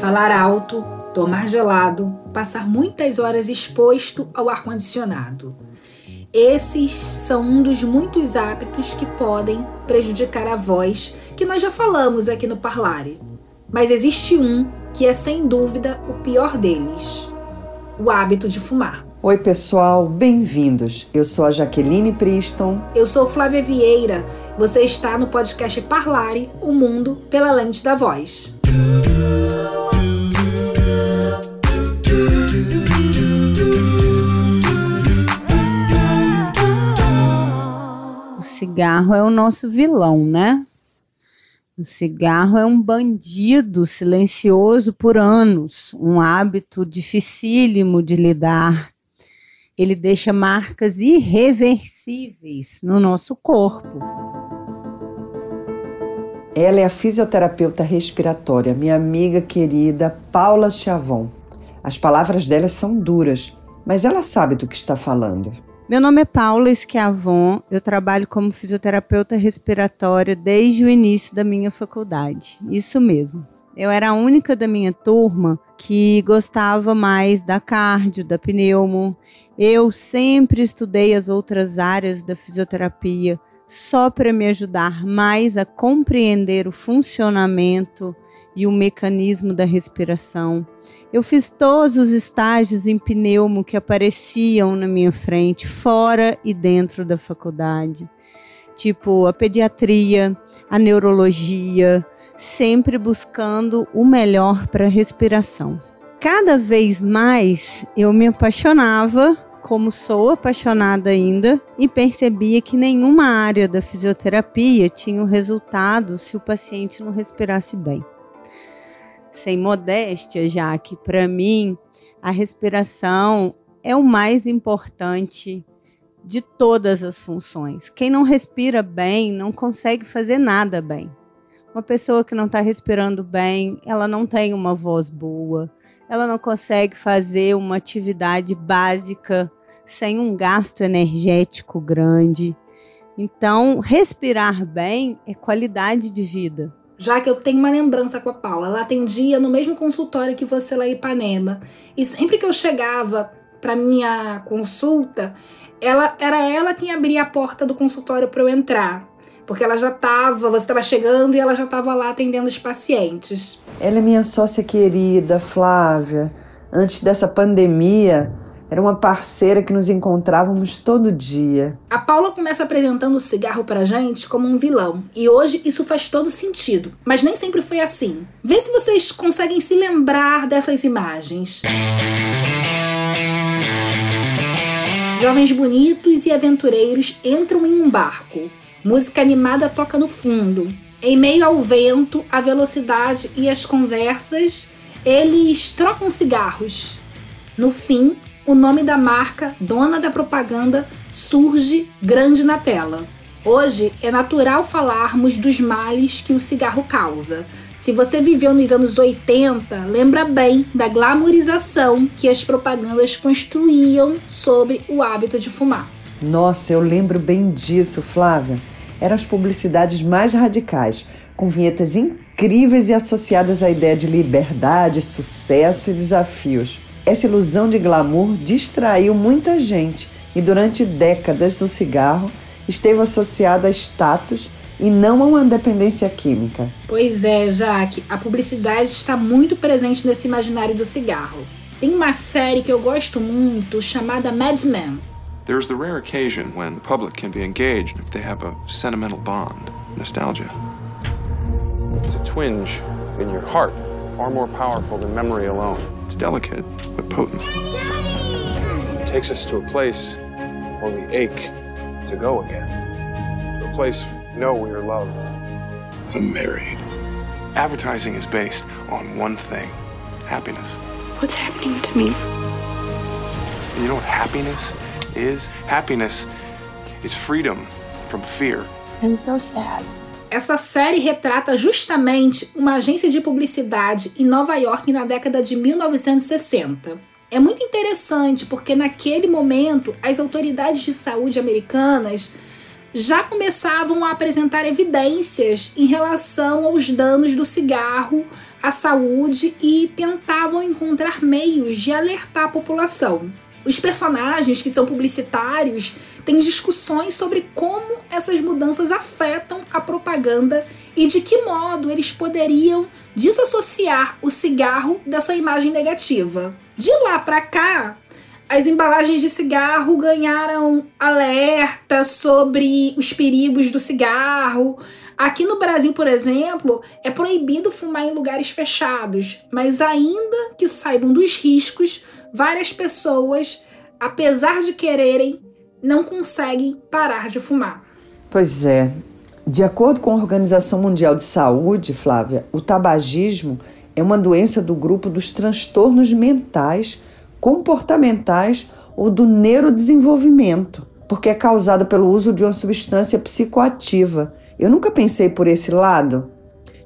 Falar alto, tomar gelado, passar muitas horas exposto ao ar-condicionado. Esses são um dos muitos hábitos que podem prejudicar a voz, que nós já falamos aqui no Parlare. Mas existe um que é sem dúvida o pior deles: o hábito de fumar. Oi, pessoal, bem-vindos. Eu sou a Jaqueline Priston. Eu sou Flávia Vieira. Você está no podcast Parlare, o mundo pela lente da voz. O cigarro é o nosso vilão, né? O cigarro é um bandido silencioso por anos, um hábito dificílimo de lidar. Ele deixa marcas irreversíveis no nosso corpo. Ela é a fisioterapeuta respiratória, minha amiga querida Paula Chavon. As palavras dela são duras, mas ela sabe do que está falando. Meu nome é Paula Schiavon, eu trabalho como fisioterapeuta respiratória desde o início da minha faculdade. Isso mesmo. Eu era a única da minha turma que gostava mais da cardio, da pneumo. Eu sempre estudei as outras áreas da fisioterapia só para me ajudar mais a compreender o funcionamento e o mecanismo da respiração. Eu fiz todos os estágios em pneumo que apareciam na minha frente, fora e dentro da faculdade. Tipo a pediatria, a neurologia, sempre buscando o melhor para a respiração. Cada vez mais eu me apaixonava, como sou apaixonada ainda, e percebia que nenhuma área da fisioterapia tinha um resultado se o paciente não respirasse bem sem modéstia, já que para mim a respiração é o mais importante de todas as funções. Quem não respira bem não consegue fazer nada bem. Uma pessoa que não está respirando bem, ela não tem uma voz boa, ela não consegue fazer uma atividade básica sem um gasto energético grande. Então, respirar bem é qualidade de vida já que eu tenho uma lembrança com a Paula. Ela atendia no mesmo consultório que você lá em Ipanema. E sempre que eu chegava para minha consulta, ela era ela quem abria a porta do consultório para eu entrar. Porque ela já estava, você estava chegando e ela já estava lá atendendo os pacientes. Ela é minha sócia querida, Flávia. Antes dessa pandemia, era uma parceira que nos encontrávamos todo dia. A Paula começa apresentando o cigarro pra gente como um vilão. E hoje isso faz todo sentido. Mas nem sempre foi assim. Vê se vocês conseguem se lembrar dessas imagens. Jovens bonitos e aventureiros entram em um barco. Música animada toca no fundo. Em meio ao vento, a velocidade e as conversas, eles trocam cigarros. No fim, o nome da marca, dona da propaganda, surge grande na tela. Hoje é natural falarmos dos males que o cigarro causa. Se você viveu nos anos 80, lembra bem da glamorização que as propagandas construíam sobre o hábito de fumar. Nossa, eu lembro bem disso, Flávia. Eram as publicidades mais radicais, com vinhetas incríveis e associadas à ideia de liberdade, sucesso e desafios. Essa ilusão de glamour distraiu muita gente e durante décadas o cigarro esteve associado a status e não a uma dependência química. Pois é, Jaque, a publicidade está muito presente nesse imaginário do cigarro. Tem uma série que eu gosto muito chamada Mad Men. There's the rare occasion when the public can be engaged if they have a sentimental bond, nostalgia. It's a twinge in your heart far more powerful than memory alone. It's delicate, but potent. It takes us to a place where we ache to go again. To a place we know we are loved. I'm married. Advertising is based on one thing happiness. What's happening to me? You know what happiness is? Happiness is freedom from fear. I'm so sad. Essa série retrata justamente uma agência de publicidade em Nova York na década de 1960. É muito interessante porque naquele momento as autoridades de saúde americanas já começavam a apresentar evidências em relação aos danos do cigarro à saúde e tentavam encontrar meios de alertar a população. Os personagens que são publicitários têm discussões sobre como essas mudanças afetam a propaganda e de que modo eles poderiam desassociar o cigarro dessa imagem negativa. De lá para cá, as embalagens de cigarro ganharam alerta sobre os perigos do cigarro. Aqui no Brasil, por exemplo, é proibido fumar em lugares fechados, mas ainda que saibam dos riscos, várias pessoas, apesar de quererem, não conseguem parar de fumar. Pois é. De acordo com a Organização Mundial de Saúde, Flávia, o tabagismo é uma doença do grupo dos transtornos mentais, comportamentais ou do neurodesenvolvimento, porque é causada pelo uso de uma substância psicoativa. Eu nunca pensei por esse lado.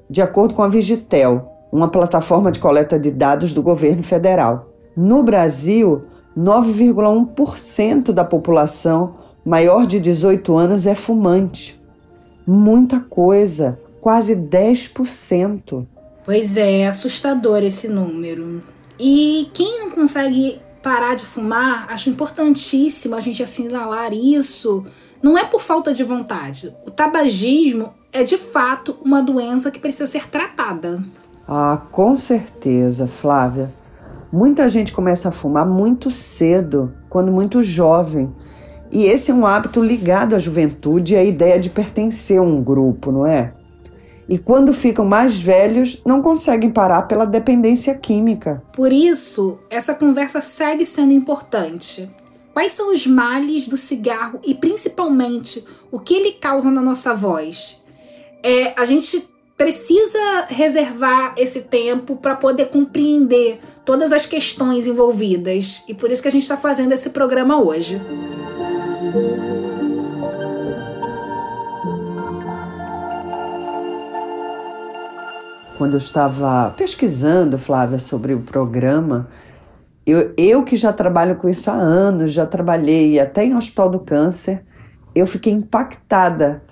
De acordo com a Vigitel, uma plataforma de coleta de dados do governo federal. No Brasil, 9,1% da população maior de 18 anos é fumante. Muita coisa, quase 10%. Pois é, assustador esse número. E quem não consegue parar de fumar, acho importantíssimo a gente assinalar isso. Não é por falta de vontade. O tabagismo é de fato uma doença que precisa ser tratada. Ah, com certeza, Flávia. Muita gente começa a fumar muito cedo, quando muito jovem. E esse é um hábito ligado à juventude e à ideia de pertencer a um grupo, não é? E quando ficam mais velhos, não conseguem parar pela dependência química. Por isso, essa conversa segue sendo importante. Quais são os males do cigarro e, principalmente, o que ele causa na nossa voz? É, a gente precisa reservar esse tempo para poder compreender todas as questões envolvidas. E por isso que a gente está fazendo esse programa hoje. Quando eu estava pesquisando, Flávia, sobre o programa, eu, eu que já trabalho com isso há anos, já trabalhei até em Hospital do Câncer, eu fiquei impactada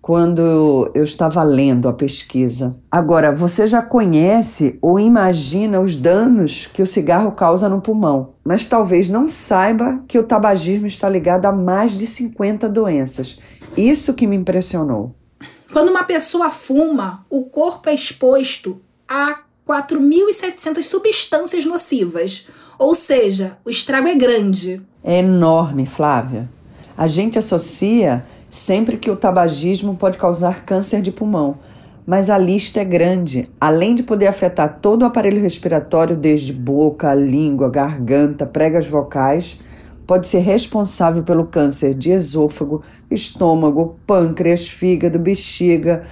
quando eu estava lendo a pesquisa. Agora, você já conhece ou imagina os danos que o cigarro causa no pulmão, mas talvez não saiba que o tabagismo está ligado a mais de 50 doenças. Isso que me impressionou. Quando uma pessoa fuma, o corpo é exposto a 4.700 substâncias nocivas, ou seja, o estrago é grande. É enorme, Flávia. A gente associa sempre que o tabagismo pode causar câncer de pulmão. Mas a lista é grande. Além de poder afetar todo o aparelho respiratório, desde boca, língua, garganta, pregas vocais, pode ser responsável pelo câncer de esôfago, estômago, pâncreas, fígado, bexiga,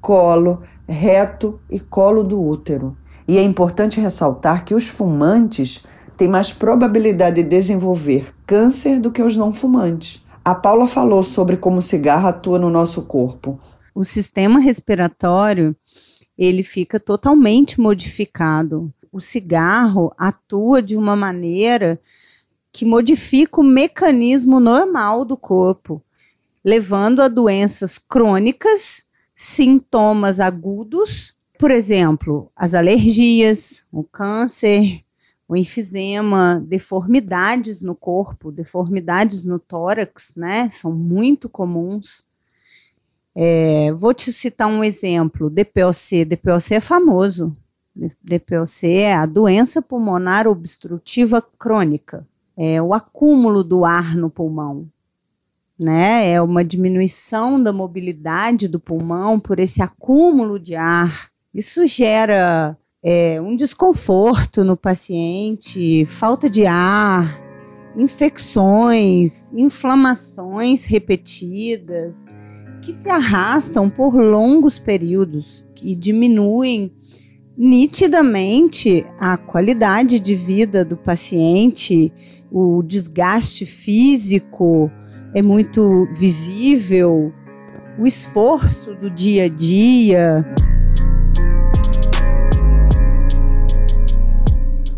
colo, reto e colo do útero. E é importante ressaltar que os fumantes têm mais probabilidade de desenvolver câncer do que os não fumantes. A Paula falou sobre como o cigarro atua no nosso corpo. O sistema respiratório ele fica totalmente modificado. O cigarro atua de uma maneira que modifica o mecanismo normal do corpo, levando a doenças crônicas, sintomas agudos, por exemplo, as alergias, o câncer, o enfisema, deformidades no corpo, deformidades no tórax, né? São muito comuns. É, vou te citar um exemplo: DPOC. DPOC é famoso. DPOC é a doença pulmonar obstrutiva crônica. É o acúmulo do ar no pulmão. Né? É uma diminuição da mobilidade do pulmão por esse acúmulo de ar. Isso gera é, um desconforto no paciente, falta de ar, infecções, inflamações repetidas, que se arrastam por longos períodos, que diminuem nitidamente a qualidade de vida do paciente, o desgaste físico é muito visível, o esforço do dia a dia.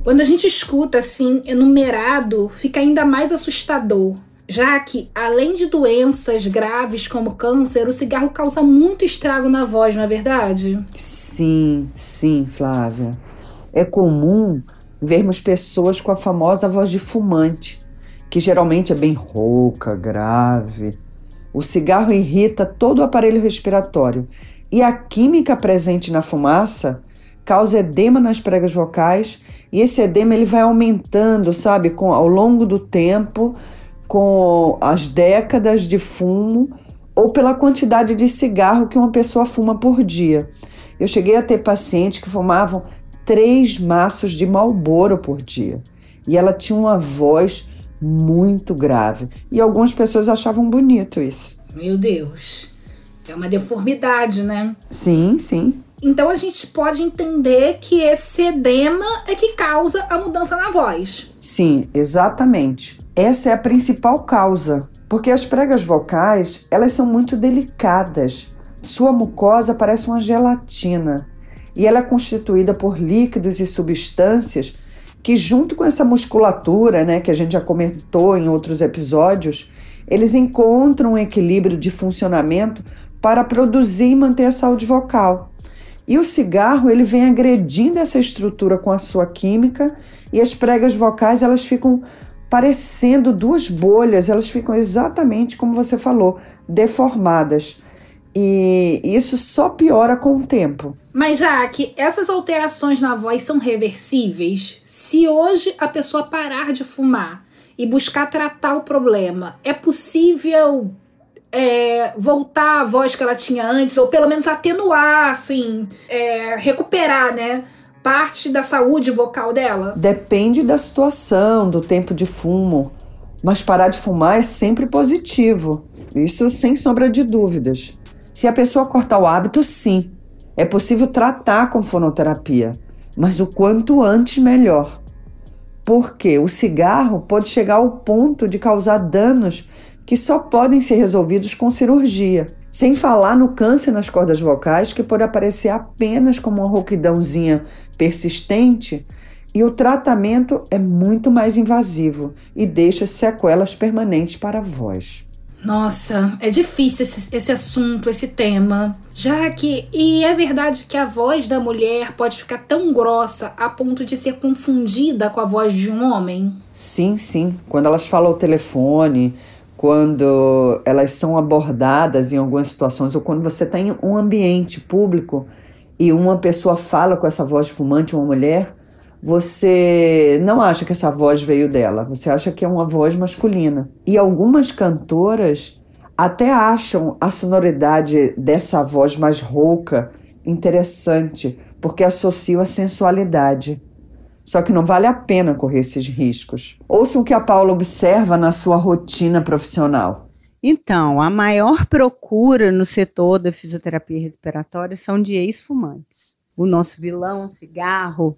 Quando a gente escuta assim, enumerado, fica ainda mais assustador. já que, além de doenças graves como câncer, o cigarro causa muito estrago na voz, não é verdade? Sim, sim, Flávia. É comum vermos pessoas com a famosa voz de fumante, que geralmente é bem rouca, grave. O cigarro irrita todo o aparelho respiratório e a química presente na fumaça causa edema nas pregas vocais e esse edema ele vai aumentando, sabe, com, ao longo do tempo, com as décadas de fumo ou pela quantidade de cigarro que uma pessoa fuma por dia. Eu cheguei a ter pacientes que fumavam três maços de Marlboro por dia e ela tinha uma voz muito grave e algumas pessoas achavam bonito isso. Meu Deus, é uma deformidade, né? Sim, sim. Então a gente pode entender que esse edema é que causa a mudança na voz. Sim, exatamente. Essa é a principal causa, porque as pregas vocais, elas são muito delicadas. Sua mucosa parece uma gelatina e ela é constituída por líquidos e substâncias que junto com essa musculatura, né, que a gente já comentou em outros episódios, eles encontram um equilíbrio de funcionamento para produzir e manter a saúde vocal. E o cigarro, ele vem agredindo essa estrutura com a sua química e as pregas vocais, elas ficam parecendo duas bolhas, elas ficam exatamente como você falou, deformadas. E isso só piora com o tempo. Mas já que essas alterações na voz são reversíveis, se hoje a pessoa parar de fumar e buscar tratar o problema, é possível é, voltar à voz que ela tinha antes, ou pelo menos atenuar, assim, é, recuperar, né? Parte da saúde vocal dela? Depende da situação, do tempo de fumo. Mas parar de fumar é sempre positivo. Isso sem sombra de dúvidas. Se a pessoa cortar o hábito, sim. É possível tratar com fonoterapia, mas o quanto antes melhor. Porque o cigarro pode chegar ao ponto de causar danos que só podem ser resolvidos com cirurgia. Sem falar no câncer nas cordas vocais, que pode aparecer apenas como uma rouquidãozinha persistente, e o tratamento é muito mais invasivo e deixa sequelas permanentes para a voz. Nossa, é difícil esse, esse, assunto, esse tema. Já que. E é verdade que a voz da mulher pode ficar tão grossa a ponto de ser confundida com a voz de um homem? Sim, sim. Quando elas falam ao telefone, quando elas são abordadas em algumas situações ou quando você está em um ambiente público e uma pessoa fala com essa voz fumante, uma mulher, você não acha que essa voz veio dela, você acha que é uma voz masculina. E algumas cantoras até acham a sonoridade dessa voz mais rouca interessante, porque associam a sensualidade. Só que não vale a pena correr esses riscos. Ouçam o que a Paula observa na sua rotina profissional. Então, a maior procura no setor da fisioterapia respiratória são de ex-fumantes. O nosso vilão, cigarro,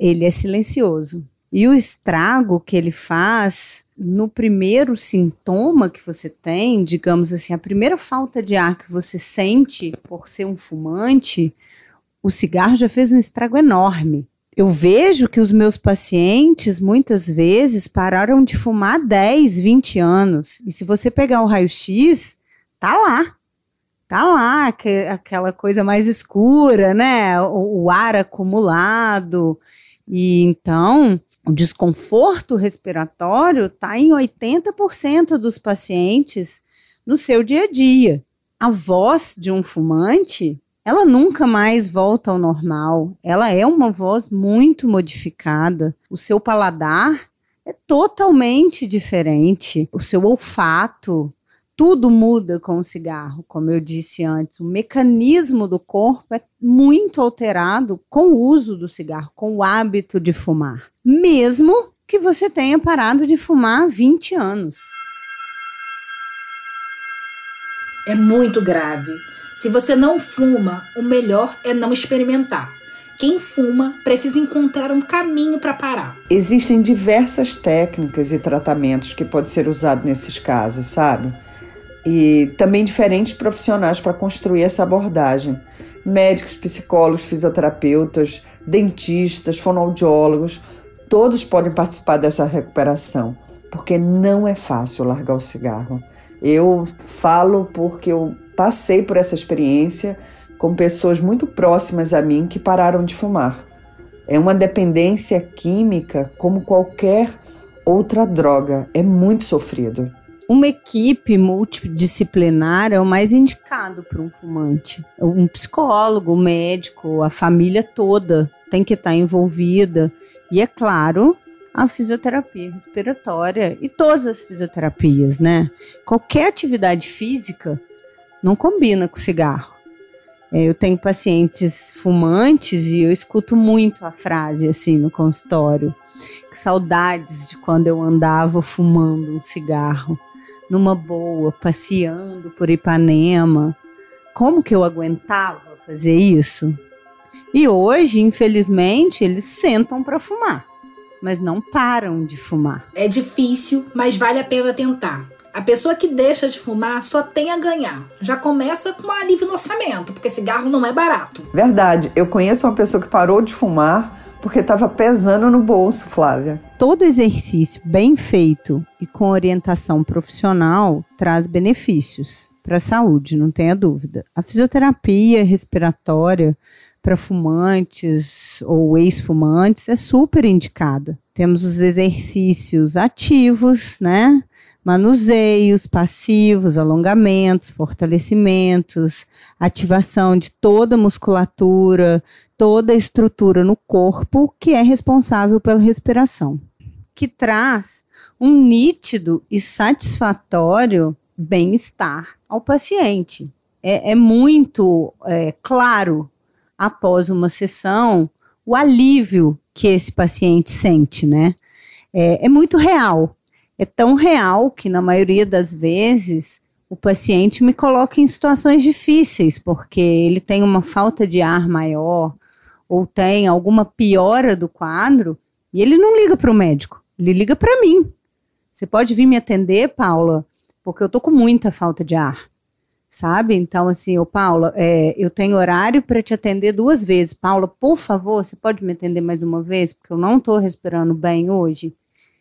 ele é silencioso. E o estrago que ele faz no primeiro sintoma que você tem, digamos assim, a primeira falta de ar que você sente por ser um fumante, o cigarro já fez um estrago enorme eu vejo que os meus pacientes muitas vezes pararam de fumar 10, 20 anos. E se você pegar o raio-x, tá lá. Tá lá aquela coisa mais escura, né? O, o ar acumulado. E então, o desconforto respiratório está em 80% dos pacientes no seu dia a dia. A voz de um fumante ela nunca mais volta ao normal. Ela é uma voz muito modificada. O seu paladar é totalmente diferente. O seu olfato, tudo muda com o cigarro, como eu disse antes. O mecanismo do corpo é muito alterado com o uso do cigarro, com o hábito de fumar. Mesmo que você tenha parado de fumar há 20 anos. É muito grave. Se você não fuma, o melhor é não experimentar. Quem fuma precisa encontrar um caminho para parar. Existem diversas técnicas e tratamentos que podem ser usados nesses casos, sabe? E também diferentes profissionais para construir essa abordagem. Médicos, psicólogos, fisioterapeutas, dentistas, fonoaudiólogos, todos podem participar dessa recuperação. porque não é fácil largar o cigarro. Eu falo porque eu passei por essa experiência com pessoas muito próximas a mim que pararam de fumar. É uma dependência química como qualquer outra droga. É muito sofrido. Uma equipe multidisciplinar é o mais indicado para um fumante. Um psicólogo, um médico, a família toda tem que estar envolvida. E é claro, a fisioterapia respiratória e todas as fisioterapias, né? Qualquer atividade física não combina com cigarro. É, eu tenho pacientes fumantes e eu escuto muito a frase assim no consultório. Que saudades de quando eu andava fumando um cigarro, numa boa, passeando por Ipanema. Como que eu aguentava fazer isso? E hoje, infelizmente, eles sentam para fumar mas não param de fumar. É difícil, mas vale a pena tentar. A pessoa que deixa de fumar só tem a ganhar. Já começa com um alívio no orçamento, porque cigarro não é barato. Verdade. Eu conheço uma pessoa que parou de fumar porque estava pesando no bolso, Flávia. Todo exercício bem feito e com orientação profissional traz benefícios para a saúde, não tenha dúvida. A fisioterapia respiratória para fumantes ou ex-fumantes é super indicada. Temos os exercícios ativos, né? Manuseios, passivos, alongamentos, fortalecimentos, ativação de toda a musculatura, toda a estrutura no corpo que é responsável pela respiração, que traz um nítido e satisfatório bem-estar ao paciente. É, é muito é, claro após uma sessão, o alívio que esse paciente sente, né? É, é muito real. É tão real que, na maioria das vezes, o paciente me coloca em situações difíceis, porque ele tem uma falta de ar maior ou tem alguma piora do quadro e ele não liga para o médico, ele liga para mim. Você pode vir me atender, Paula, porque eu tô com muita falta de ar sabe? Então, assim, ô Paula, é, eu tenho horário para te atender duas vezes. Paula, por favor, você pode me atender mais uma vez, porque eu não estou respirando bem hoje.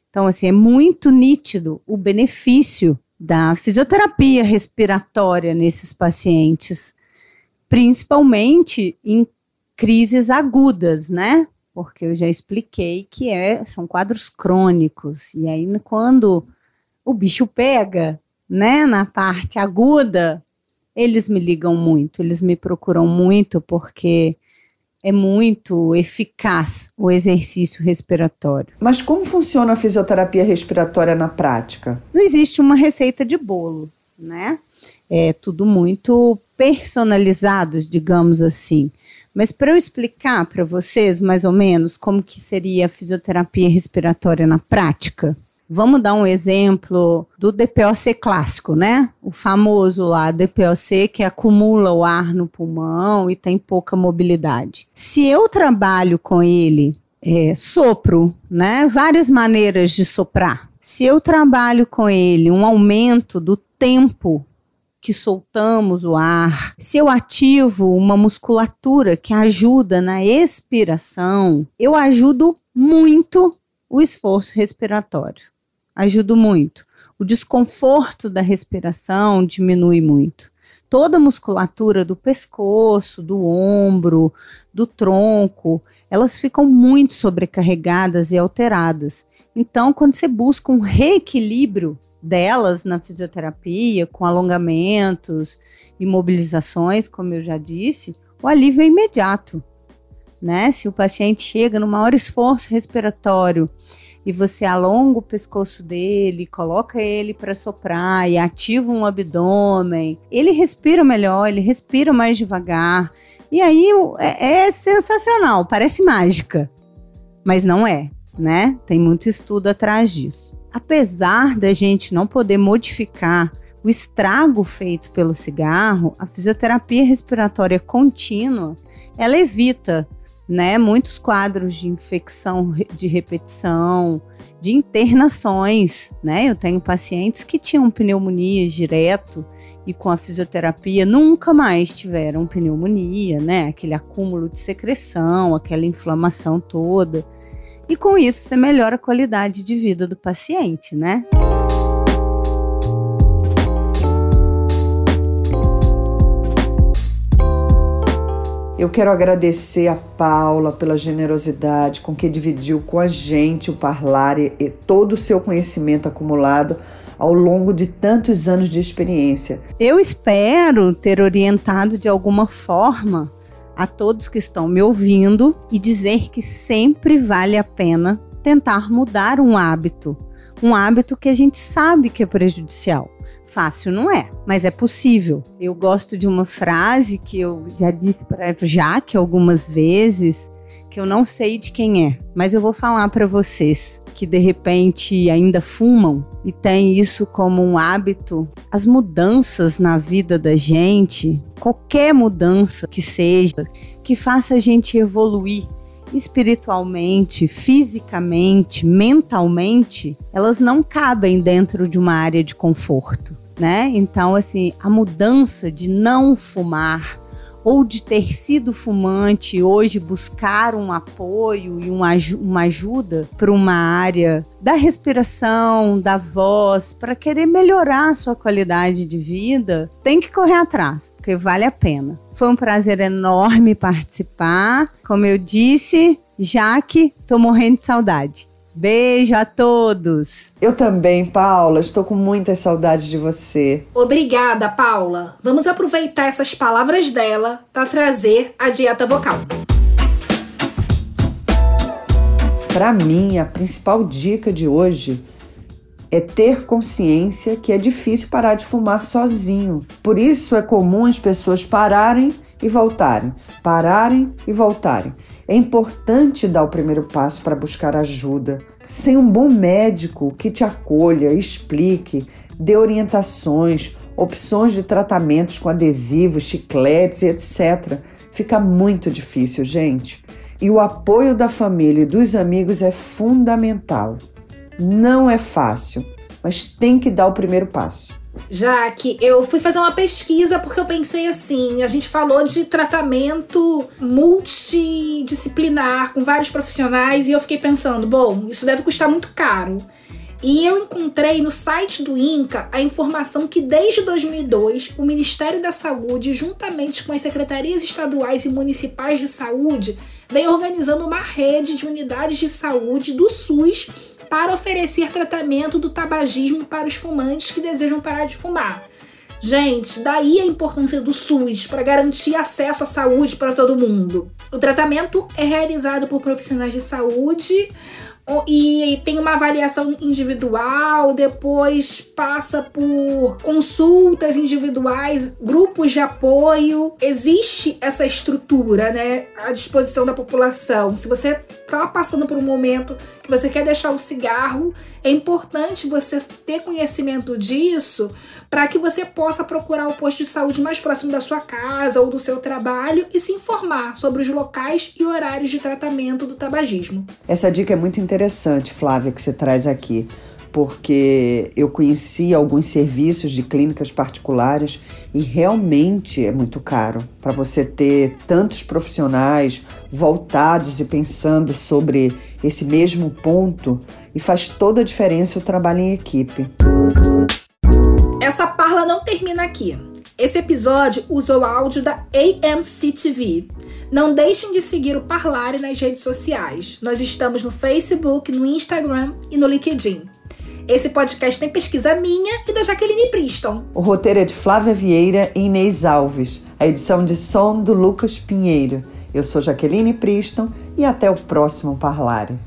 Então, assim, é muito nítido o benefício da fisioterapia respiratória nesses pacientes, principalmente em crises agudas, né? Porque eu já expliquei que é, são quadros crônicos. E aí, quando o bicho pega, né, na parte aguda, eles me ligam muito, eles me procuram muito porque é muito eficaz o exercício respiratório. Mas como funciona a fisioterapia respiratória na prática? Não existe uma receita de bolo, né? É tudo muito personalizado, digamos assim. Mas para eu explicar para vocês mais ou menos como que seria a fisioterapia respiratória na prática, Vamos dar um exemplo do DPOC clássico, né? O famoso lá DPOC que acumula o ar no pulmão e tem pouca mobilidade. Se eu trabalho com ele, é, sopro, né? Várias maneiras de soprar. Se eu trabalho com ele um aumento do tempo que soltamos o ar, se eu ativo uma musculatura que ajuda na expiração, eu ajudo muito o esforço respiratório ajuda muito. O desconforto da respiração diminui muito. Toda a musculatura do pescoço, do ombro, do tronco, elas ficam muito sobrecarregadas e alteradas. Então, quando você busca um reequilíbrio delas na fisioterapia, com alongamentos e mobilizações, como eu já disse, o alívio é imediato. Né? Se o paciente chega no maior esforço respiratório e você alonga o pescoço dele, coloca ele para soprar e ativa um abdômen, ele respira melhor, ele respira mais devagar. E aí é, é sensacional, parece mágica, mas não é, né? Tem muito estudo atrás disso. Apesar da gente não poder modificar o estrago feito pelo cigarro, a fisioterapia respiratória contínua, ela evita né, muitos quadros de infecção de repetição, de internações, né? Eu tenho pacientes que tinham pneumonia direto e com a fisioterapia nunca mais tiveram pneumonia, né? Aquele acúmulo de secreção, aquela inflamação toda. e com isso você melhora a qualidade de vida do paciente, né? Eu quero agradecer a Paula pela generosidade com que dividiu com a gente o Parlar e, e todo o seu conhecimento acumulado ao longo de tantos anos de experiência. Eu espero ter orientado de alguma forma a todos que estão me ouvindo e dizer que sempre vale a pena tentar mudar um hábito, um hábito que a gente sabe que é prejudicial. Fácil não é, mas é possível. Eu gosto de uma frase que eu já disse para Jaque algumas vezes, que eu não sei de quem é, mas eu vou falar para vocês que de repente ainda fumam e tem isso como um hábito. As mudanças na vida da gente, qualquer mudança que seja, que faça a gente evoluir espiritualmente, fisicamente, mentalmente, elas não cabem dentro de uma área de conforto né? Então, assim, a mudança de não fumar ou de ter sido fumante hoje buscar um apoio e uma, uma ajuda para uma área da respiração, da voz, para querer melhorar a sua qualidade de vida, tem que correr atrás, porque vale a pena. Foi um prazer enorme participar. Como eu disse, Jaque, tô morrendo de saudade. Beijo a todos. Eu também, Paula. Estou com muitas saudades de você. Obrigada, Paula. Vamos aproveitar essas palavras dela para trazer a dieta vocal. Para mim, a principal dica de hoje é ter consciência que é difícil parar de fumar sozinho. Por isso é comum as pessoas pararem e voltarem, pararem e voltarem. É importante dar o primeiro passo para buscar ajuda. Sem um bom médico que te acolha, explique, dê orientações, opções de tratamentos com adesivos, chicletes, etc., fica muito difícil, gente. E o apoio da família e dos amigos é fundamental. Não é fácil, mas tem que dar o primeiro passo já que eu fui fazer uma pesquisa porque eu pensei assim, a gente falou de tratamento multidisciplinar com vários profissionais e eu fiquei pensando, bom, isso deve custar muito caro. E eu encontrei no site do INCA a informação que desde 2002 o Ministério da Saúde, juntamente com as secretarias estaduais e municipais de saúde, vem organizando uma rede de unidades de saúde do SUS para oferecer tratamento do tabagismo para os fumantes que desejam parar de fumar. Gente, daí a importância do SUS para garantir acesso à saúde para todo mundo. O tratamento é realizado por profissionais de saúde e tem uma avaliação individual, depois passa por consultas individuais, grupos de apoio. Existe essa estrutura, né, à disposição da população. Se você está passando por um momento que você quer deixar o cigarro, é importante você ter conhecimento disso para que você possa procurar o posto de saúde mais próximo da sua casa ou do seu trabalho e se informar sobre os locais e horários de tratamento do tabagismo. Essa dica é muito interessante, Flávia, que você traz aqui porque eu conheci alguns serviços de clínicas particulares e realmente é muito caro para você ter tantos profissionais voltados e pensando sobre esse mesmo ponto e faz toda a diferença o trabalho em equipe. Essa parla não termina aqui. Esse episódio usou áudio da AMC TV. Não deixem de seguir o Parlare nas redes sociais. Nós estamos no Facebook, no Instagram e no LinkedIn. Esse podcast tem pesquisa minha e da Jaqueline Priston. O roteiro é de Flávia Vieira e Inês Alves. A edição de som do Lucas Pinheiro. Eu sou Jaqueline Priston e até o próximo Parlare.